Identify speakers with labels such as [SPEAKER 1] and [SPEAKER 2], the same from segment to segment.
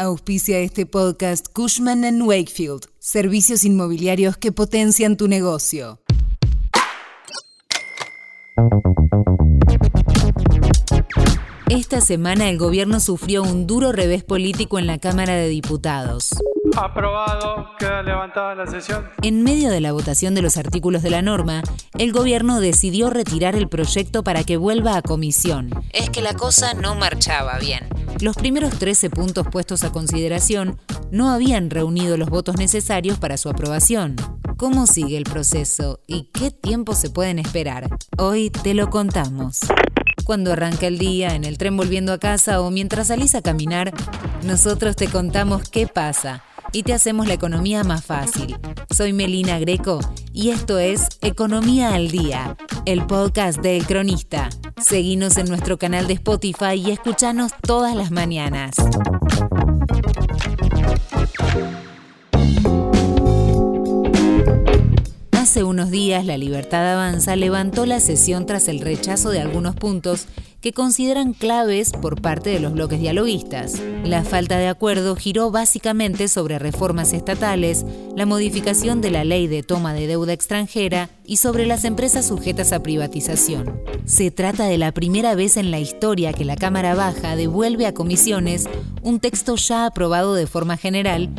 [SPEAKER 1] Auspicia este podcast Cushman ⁇ Wakefield, servicios inmobiliarios que potencian tu negocio. Esta semana el gobierno sufrió un duro revés político en la Cámara de Diputados.
[SPEAKER 2] Aprobado, queda levantada la sesión.
[SPEAKER 1] En medio de la votación de los artículos de la norma, el gobierno decidió retirar el proyecto para que vuelva a comisión. Es que la cosa no marchaba bien. Los primeros 13 puntos puestos a consideración no habían reunido los votos necesarios para su aprobación. ¿Cómo sigue el proceso y qué tiempo se pueden esperar? Hoy te lo contamos. Cuando arranca el día, en el tren volviendo a casa o mientras salís a caminar, nosotros te contamos qué pasa y te hacemos la economía más fácil. Soy Melina Greco y esto es Economía al Día, el podcast del Cronista. Seguinos en nuestro canal de Spotify y escuchanos todas las mañanas. Hace unos días, La Libertad Avanza levantó la sesión tras el rechazo de algunos puntos que consideran claves por parte de los bloques dialoguistas. La falta de acuerdo giró básicamente sobre reformas estatales, la modificación de la ley de toma de deuda extranjera y sobre las empresas sujetas a privatización. Se trata de la primera vez en la historia que la Cámara Baja devuelve a comisiones un texto ya aprobado de forma general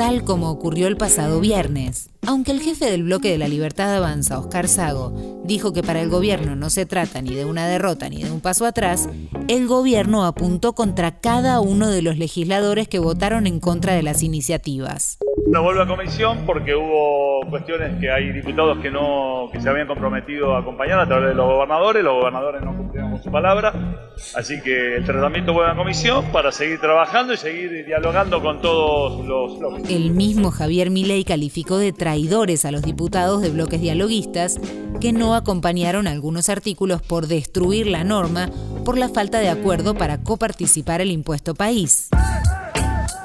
[SPEAKER 1] tal como ocurrió el pasado viernes. Aunque el jefe del bloque de la Libertad Avanza, Oscar Sago, dijo que para el gobierno no se trata ni de una derrota ni de un paso atrás, el gobierno apuntó contra cada uno de los legisladores que votaron en contra de las iniciativas.
[SPEAKER 2] No vuelve a comisión porque hubo cuestiones que hay diputados que no que se habían comprometido a acompañar a través de los gobernadores, los gobernadores no cumplieron con su palabra, así que el tratamiento vuelve a comisión para seguir trabajando y seguir dialogando con todos los bloques.
[SPEAKER 1] El mismo Javier Milei calificó de traidores a los diputados de bloques dialoguistas que no acompañaron algunos artículos por destruir la norma por la falta de acuerdo para coparticipar el impuesto país.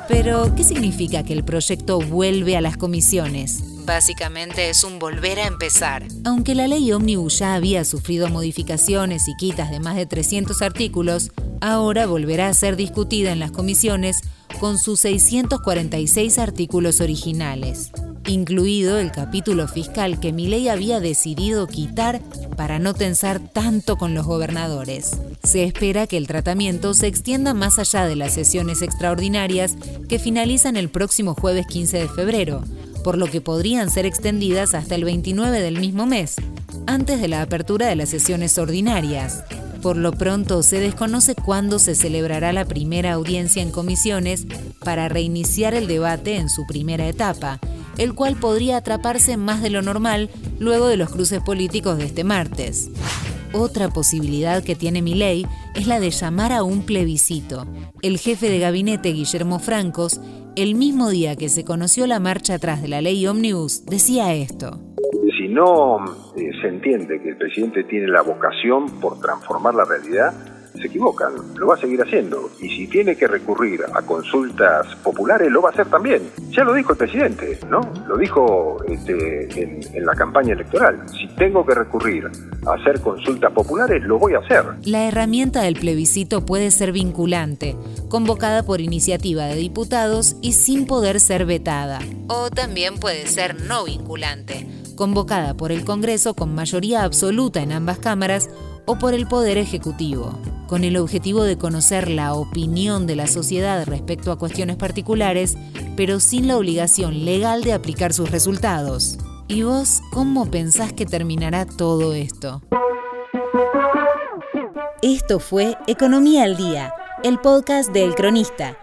[SPEAKER 1] Pero, ¿qué significa que el proyecto vuelve a las comisiones? Básicamente es un volver a empezar. Aunque la ley ómnibus ya había sufrido modificaciones y quitas de más de 300 artículos, ahora volverá a ser discutida en las comisiones con sus 646 artículos originales incluido el capítulo fiscal que Milei había decidido quitar para no tensar tanto con los gobernadores. Se espera que el tratamiento se extienda más allá de las sesiones extraordinarias que finalizan el próximo jueves 15 de febrero, por lo que podrían ser extendidas hasta el 29 del mismo mes, antes de la apertura de las sesiones ordinarias. Por lo pronto, se desconoce cuándo se celebrará la primera audiencia en comisiones para reiniciar el debate en su primera etapa, el cual podría atraparse más de lo normal luego de los cruces políticos de este martes. Otra posibilidad que tiene ley es la de llamar a un plebiscito. El jefe de gabinete, Guillermo Francos, el mismo día que se conoció la marcha atrás de la ley Omnibus, decía esto.
[SPEAKER 3] Si no eh, se entiende que el presidente tiene la vocación por transformar la realidad, se equivocan, lo va a seguir haciendo. Y si tiene que recurrir a consultas populares, lo va a hacer también. Ya lo dijo el presidente, ¿no? Lo dijo este, en, la campaña electoral. Si tengo que recurrir a hacer consultas populares, lo voy a hacer.
[SPEAKER 1] La herramienta del plebiscito puede ser vinculante, convocada por iniciativa de diputados y sin poder ser vetada. O también puede ser no vinculante, convocada por el Congreso con mayoría absoluta en ambas cámaras o por el Poder Ejecutivo con el objetivo de conocer la opinión de la sociedad respecto a cuestiones particulares, pero sin la obligación legal de aplicar sus resultados. ¿Y vos cómo pensás que terminará todo esto? Esto fue Economía al Día, el podcast del cronista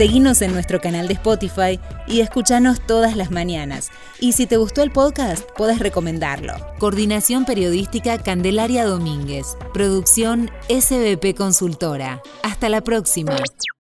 [SPEAKER 1] Seguinos en nuestro canal de Spotify y escúchanos todas las mañanas. Y si te gustó el podcast, puedes recomendarlo. Coordinación Periodística Candelaria Domínguez. Producción SBP Consultora. Hasta la próxima.